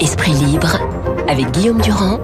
Esprit libre avec Guillaume Durand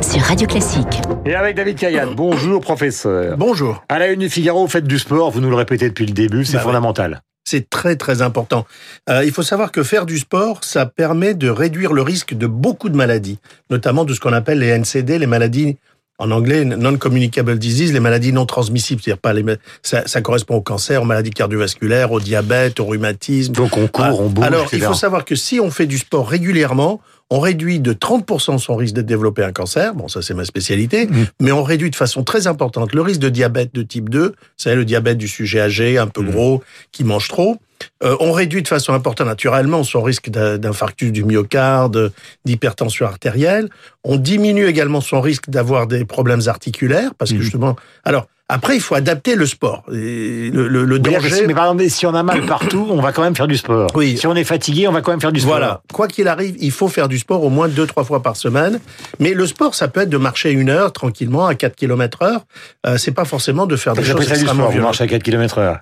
sur Radio Classique. Et avec David Kayat. Bonjour professeur. Bonjour. À la une du Figaro, faites du sport, vous nous le répétez depuis le début, c'est Bah fondamental. C'est très très important. Euh, il faut savoir que faire du sport, ça permet de réduire le risque de beaucoup de maladies, notamment de ce qu'on appelle les NCD, les maladies en anglais non-communicable disease, les maladies non transmissibles, c'est-à-dire pas les, ça, ça correspond au cancer, aux maladies cardiovasculaires, au diabète, au rhumatisme. Donc on court, Ah, on bouge, Alors, etc. il faut savoir que si on fait du sport régulièrement, on réduit de 30% son risque de développer un cancer. Bon, ça, c'est ma spécialité. Mm. Mais on réduit de façon très importante le risque de diabète de type 2. C'est le diabète du sujet âgé, un peu Mm. gros, qui mange trop. Euh, on réduit de façon importante, naturellement, son risque d'in- d'infarctus du myocarde, d'hypertension artérielle. On diminue également son risque d'avoir des problèmes articulaires, parce que Mm. justement... Alors, après, il faut adapter le sport. Et le, le, le danger... mais par exemple, si on a mal partout, on va quand même faire du sport. Oui. Si on est fatigué, on va quand même faire du sport. Voilà. Quoi qu'il arrive, il faut faire du sport au moins deux, trois fois par semaine. Mais le sport, ça peut être de marcher une heure tranquillement à 4 km heure. Euh, c'est pas forcément de faire des choses extrêmement violentes. marchez à 4 km heure.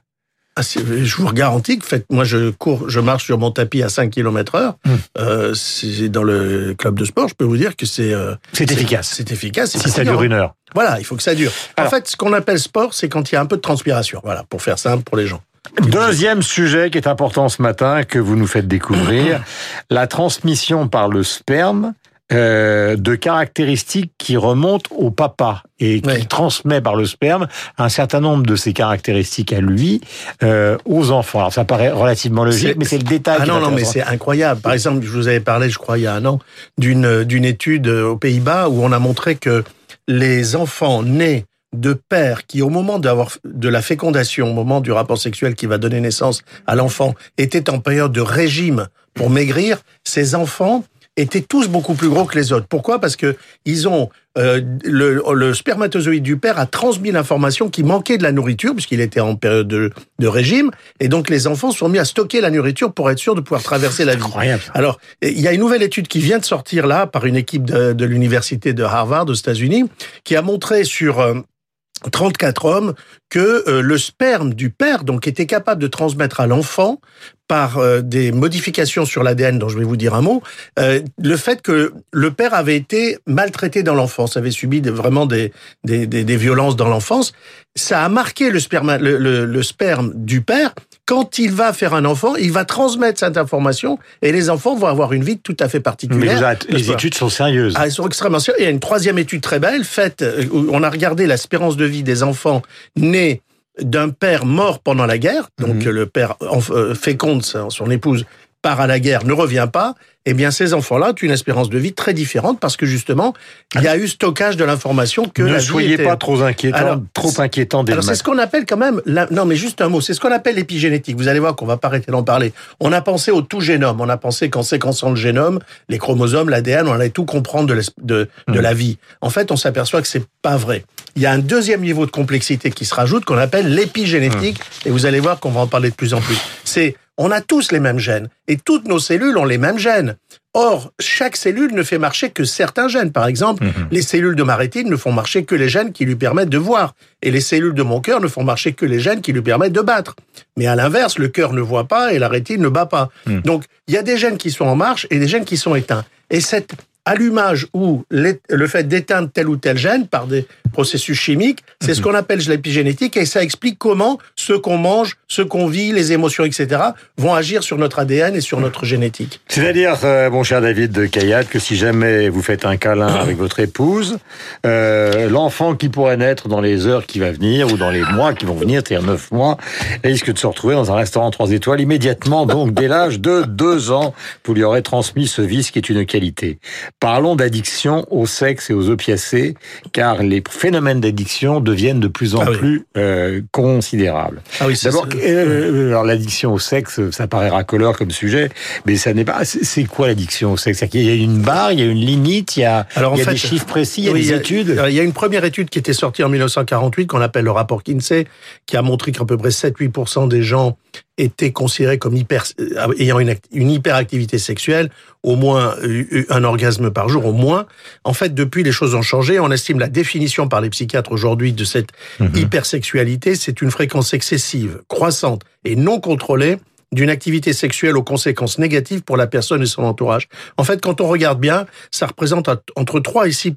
Ah, je vous garantis que faites, moi je cours, je marche sur mon tapis à 5 km heure. Hmm. Euh, c'est dans le club de sport, je peux vous dire que c'est euh, C'est efficace. C'est efficace. Si ça dure une heure. Voilà, il faut que ça dure. Alors- En fait, ce qu'on appelle sport, c'est quand il y a un peu de transpiration. Voilà, pour faire simple pour les gens. Deuxième sujet qui est important ce matin, que vous nous faites découvrir, la transmission par le sperme euh, de caractéristiques qui remontent au papa et qui Ouais. transmet par le sperme un certain nombre de ces caractéristiques à lui euh, aux enfants. Alors ça paraît relativement logique, mais c'est le détail. Ah non, non, mais c'est incroyable. Par exemple, je vous avais parlé, je crois, il y a un an, d'une d'une étude aux Pays-Bas où on a montré que les enfants nés de pères qui, au moment d'avoir de la fécondation, au moment du rapport sexuel qui va donner naissance à l'enfant, étaient en période de régime pour maigrir, ces enfants étaient tous beaucoup plus gros que les autres. Pourquoi? Parce que ils ont euh, le, le spermatozoïde du père a transmis l'information qui manquait de la nourriture puisqu'il était en période de, de régime et donc les enfants sont mis à stocker la nourriture pour être sûrs de pouvoir traverser la vie. incroyable. Alors, il y a une nouvelle étude qui vient de sortir là par une équipe de, de l'université de Harvard aux États-Unis qui a montré sur euh, 34 hommes que euh, le sperme du père donc était capable de transmettre à l'enfant par euh, des modifications sur l'ADN dont je vais vous dire un mot, euh, le fait que le père avait été maltraité dans l'enfance, avait subi vraiment des, des, des, des violences dans l'enfance, ça a marqué le sperme, le, le, le sperme du père. Quand il va faire un enfant, il va transmettre cette information et les enfants vont avoir une vie tout à fait Mais particulière. arrêtez, les études sont sérieuses. ah, elles sont extrêmement sérieuses. Il y a une troisième étude très belle faite euh, où on a regardé l'espérance de vie des enfants nés d'un père mort pendant la guerre. Donc Mhm. le père enf- euh, féconde son épouse part à la guerre, ne revient pas. Eh bien, ces enfants-là ont une espérance de vie très différente parce que justement, il y a eu stockage de l'information que ne la vie soyez était- pas trop inquiétant, Alors, trop inquiétant dès alors c'est ce qu'on appelle quand même, la- non mais juste un mot, c'est ce qu'on appelle l'épigénétique. Vous allez voir qu'on va pas arrêter d'en parler. On a pensé au tout génome, on a pensé qu'en séquençant le génome, les chromosomes, l'ADN, on allait tout comprendre de, l'es- de, de Mm. la vie. En fait, on s'aperçoit que c'est pas vrai. Il y a un deuxième niveau de complexité qui se rajoute qu'on appelle l'épigénétique et vous allez voir qu'on va en parler de plus en plus. C'est on a tous les mêmes gènes et toutes nos cellules ont les mêmes gènes. Or, chaque cellule ne fait marcher que certains gènes. Par exemple, Mhm. les cellules de ma rétine ne font marcher que les gènes qui lui permettent de voir. Et les cellules de mon cœur ne font marcher que les gènes qui lui permettent de battre. Mais à l'inverse, le cœur ne voit pas et la rétine ne bat pas. Mhm. Donc, il y a des gènes qui sont en marche et des gènes qui sont éteints. Et cet allumage ou le fait d'éteindre tel ou tel gène par des processus chimiques, c'est ce qu'on appelle l'épigénétique et ça explique comment ce qu'on mange, ce qu'on vit, les émotions, etc., vont agir sur notre ADN et sur notre génétique. C'est-à-dire, euh, mon cher David de Kayat, que si jamais vous faites un câlin avec votre épouse, euh, l'enfant qui pourrait naître dans les heures qui va venir ou dans les mois qui vont venir, c'est-à-dire neuf mois, risque de se retrouver dans un restaurant trois étoiles immédiatement, donc dès l'âge de deux ans, vous lui aurez transmis ce vice qui est une qualité. Parlons d'addiction au sexe et aux opiacés, car les phénomènes d'addiction deviennent de plus en Ah oui. plus euh, considérables. Ah oui, D'abord, ça. euh, alors l'addiction au sexe, ça paraît racoleur comme sujet, mais ça n'est pas. C'est quoi l'addiction au sexe? Qu'il y a une barre, il y a une limite, il y a, Alors, il y a fait, des chiffres précis, il y a Oui, des études? Il y a une première étude qui était sortie en 1948 qu'on appelle le rapport Kinsey, qui a montré qu'à peu près 7-8% des gens étaient considérés comme hyper, euh, ayant une hyperactivité sexuelle au moins un orgasme par jour, au moins. En fait, depuis, les choses ont changé. On estime la définition par les psychiatres aujourd'hui de cette mhm. hypersexualité, c'est une fréquence excessive, croissante et non contrôlée d'une activité sexuelle aux conséquences négatives pour la personne et son entourage. En fait, quand on regarde bien, ça représente entre 3 et 6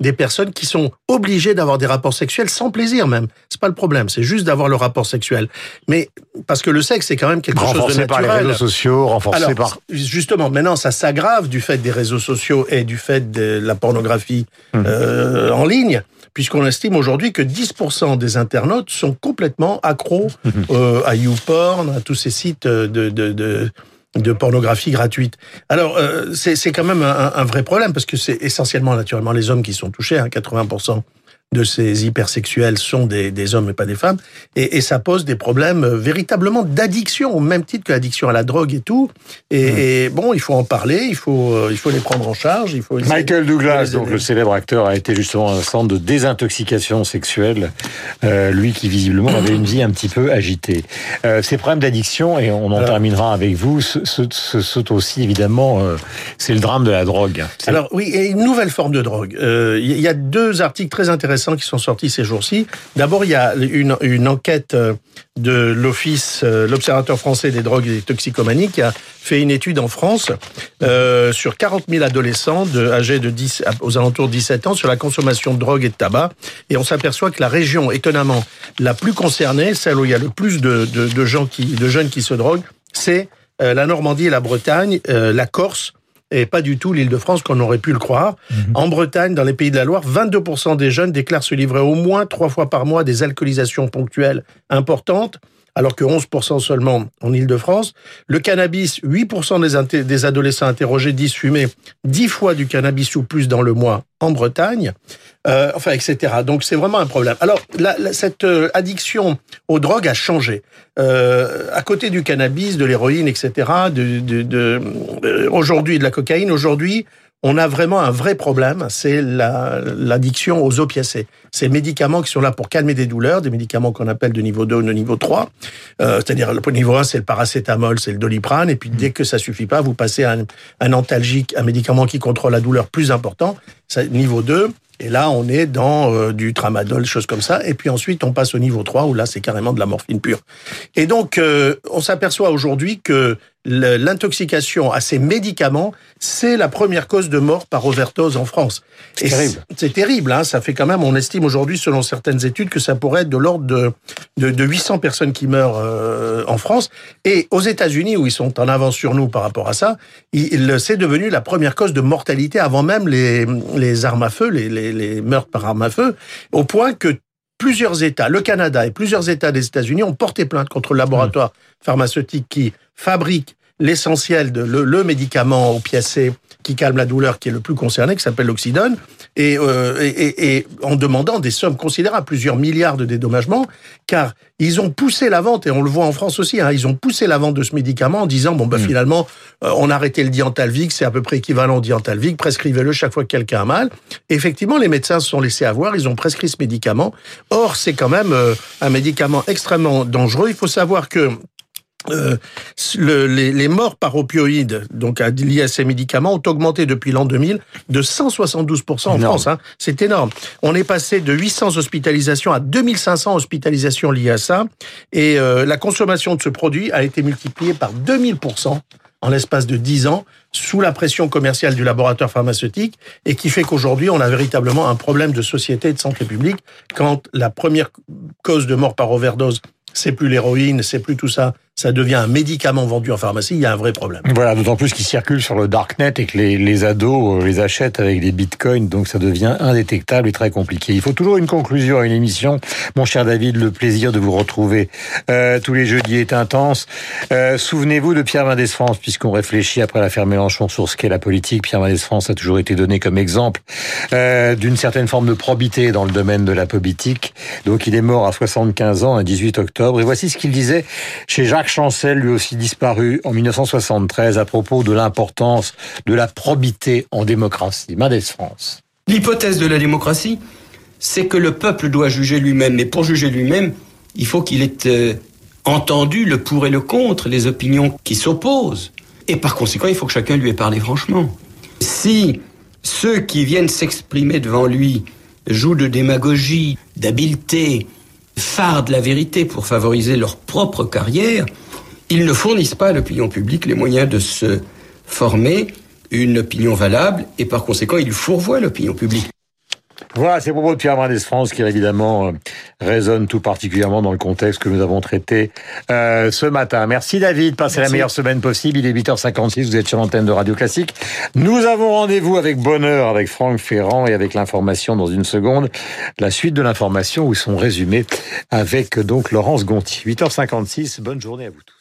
des personnes qui sont obligées d'avoir des rapports sexuels sans plaisir même. C'est pas le problème, c'est juste d'avoir le rapport sexuel. Mais parce que le sexe c'est quand même quelque chose de naturel. par les réseaux sociaux, renforcé par justement. Maintenant, ça s'aggrave du fait des réseaux sociaux et du fait de la pornographie hum. euh, en ligne puisqu'on estime aujourd'hui que 10% des internautes sont complètement accros euh, à YouPorn, à tous ces sites de, de, de de pornographie gratuite. Alors, euh, c'est quand même un, un, vrai problème, parce que c'est essentiellement, naturellement, les hommes qui sont touchés, hein, 80% de ces hypersexuels sont des, des, hommes et pas des femmes, et, et ça pose des problèmes euh, véritablement d'addiction, au même titre que l'addiction à la drogue et tout. Et, et, bon, il faut en parler, il faut, euh, il faut les prendre en charge. Il faut Michael Douglas, donc le célèbre acteur, a été justement un centre de désintoxication sexuelle, euh, lui qui visiblement avait une vie un petit peu agitée. Euh, ces problèmes d'addiction, et on en terminera avec vous, ce, aussi évidemment, euh, c'est le drame de la drogue. Alors oui, et une nouvelle forme de drogue. Il y a deux articles très intéressants qui sont sortis ces jours-ci. D'abord, il y a une, enquête euh, de l'Office, euh, l'Observateur français des drogues et des toxicomanies, qui a fait une étude en France euh, sur 40 000 adolescents âgés de 10, aux alentours de 17 ans sur la consommation de drogue et de tabac. Et on s'aperçoit que la région, étonnamment, la plus concernée, celle où il y a le plus de, de, de gens qui, de jeunes qui se droguent, c'est la Normandie et la Bretagne, la Corse, et pas du tout l'Île-de-France qu'on aurait pu le croire. Mhm. En Bretagne, dans les pays de la Loire, 22% des jeunes déclarent se livrer au moins trois fois par mois des alcoolisations ponctuelles importantes alors que 11% seulement en Ile-de-France. Le cannabis, 8% des, des, adolescents interrogés disent fumer 10 fois du cannabis ou plus dans le mois en Bretagne euh, enfin, etc. Donc c'est vraiment un problème. Alors, cette euh, addiction aux drogues a changé. Euh, à côté du cannabis, de l'héroïne, etc., aujourd'hui de la cocaïne, aujourd'hui, on a vraiment un vrai problème, c'est l'addiction aux opiacés. Ces médicaments qui sont là pour calmer des douleurs, des médicaments qu'on appelle de niveau 2 ou de niveau 3. Euh, C'est-à-dire le niveau 1, c'est le paracétamol, c'est le doliprane, et puis dès que ça suffit pas, vous passez à un, un antalgique, un médicament qui contrôle la douleur plus important. Niveau 2, et là, on est dans euh, du tramadol, choses comme ça. Et puis ensuite, on passe au niveau 3, où là, c'est carrément de la morphine pure. Et donc, euh, on s'aperçoit aujourd'hui que l'intoxication à ces médicaments, c'est la première cause de mort par overdose en France. C'est terrible. C'est terrible. Hein ça fait quand même, on estime aujourd'hui, selon certaines études, que ça pourrait être de l'ordre de, de, de, 800 personnes qui meurent euh, en France. Et aux États-Unis, où ils sont en avance sur nous par rapport à ça, c'est devenu la première cause de mortalité avant même les, les armes à feu, les, les, les meurtres par armes à feu, au point que plusieurs États, le Canada et plusieurs États des États-Unis ont porté plainte contre le laboratoire mmh. pharmaceutique qui fabrique l'essentiel de le, le, médicament opiacé qui calme la douleur qui est le plus concerné, qui s'appelle l'oxydone, et, euh, et, et, en demandant des sommes considérables, plusieurs milliards de dédommagements, car ils ont poussé la vente, et on le voit en France aussi, hein, ils ont poussé la vente de ce médicament en disant, bon, bah, mmh. finalement, euh, on a arrêté le diantalvic, c'est à peu près équivalent au diantalvic, prescrivez-le chaque fois que quelqu'un a mal. Effectivement, les médecins se sont laissés avoir, ils ont prescrit ce médicament. Or, c'est quand même euh, un médicament extrêmement dangereux. Il faut savoir que euh, le, les, les, morts par opioïdes, donc liés à ces médicaments, ont augmenté depuis l'an 2000 de 172% en France. Hein. C'est énorme. On est passé de 800 hospitalisations à 2500 hospitalisations liées à ça. Et euh, la consommation de ce produit a été multipliée par 2000% en l'espace de 10 ans sous la pression commerciale du laboratoire pharmaceutique et qui fait qu'aujourd'hui, on a véritablement un problème de société et de santé publique quand la première cause de mort par overdose c'est plus l'héroïne, c'est plus tout ça, ça devient un médicament vendu en pharmacie, il y a un vrai problème. Voilà, d'autant plus qu'il circule sur le darknet et que les, les, ados euh, les achètent avec des bitcoins, donc ça devient indétectable et très compliqué. Il faut toujours une conclusion à une émission. Mon cher David, le plaisir de vous retrouver euh, tous les jeudis est intense. Euh, Souvenez-vous de Pierre Mendès France, puisqu'on réfléchit après l'affaire Mélenchon sur ce qu'est la politique. Pierre Mendès France a toujours été donné comme exemple euh, d'une certaine forme de probité dans le domaine de la politique. Donc il est mort à 75 ans, un 18 octobre. Et voici ce qu'il disait chez Jacques Chancel, lui aussi disparu en 1973, à propos de l'importance de la probité en démocratie. Mendès France. L'hypothèse de la démocratie, c'est que le peuple doit juger lui-même. Mais pour juger lui-même, il faut qu'il ait euh, entendu le pour et le contre, les opinions qui s'opposent. Et par conséquent, il faut que chacun lui ait parlé franchement. Si ceux qui viennent s'exprimer devant lui jouent de démagogie, d'habileté, fardent la vérité pour favoriser leur propre carrière, ils ne fournissent pas à l'opinion publique les moyens de se former une opinion valable et par conséquent, ils fourvoient l'opinion publique. Voilà, c'est propos de Pierre Mendès France qui évidemment euh, résonne tout particulièrement dans le contexte que nous avons traité euh, ce matin. Merci David, passez la meilleure semaine possible. Il est 8h56, vous êtes sur l'antenne de Radio Classique. Nous avons rendez-vous avec bonheur avec Franck Ferrand et avec l'information dans une seconde. La suite de l'information où sont résumés avec donc Laurence Gonti. 8h56, bonne journée à vous tous.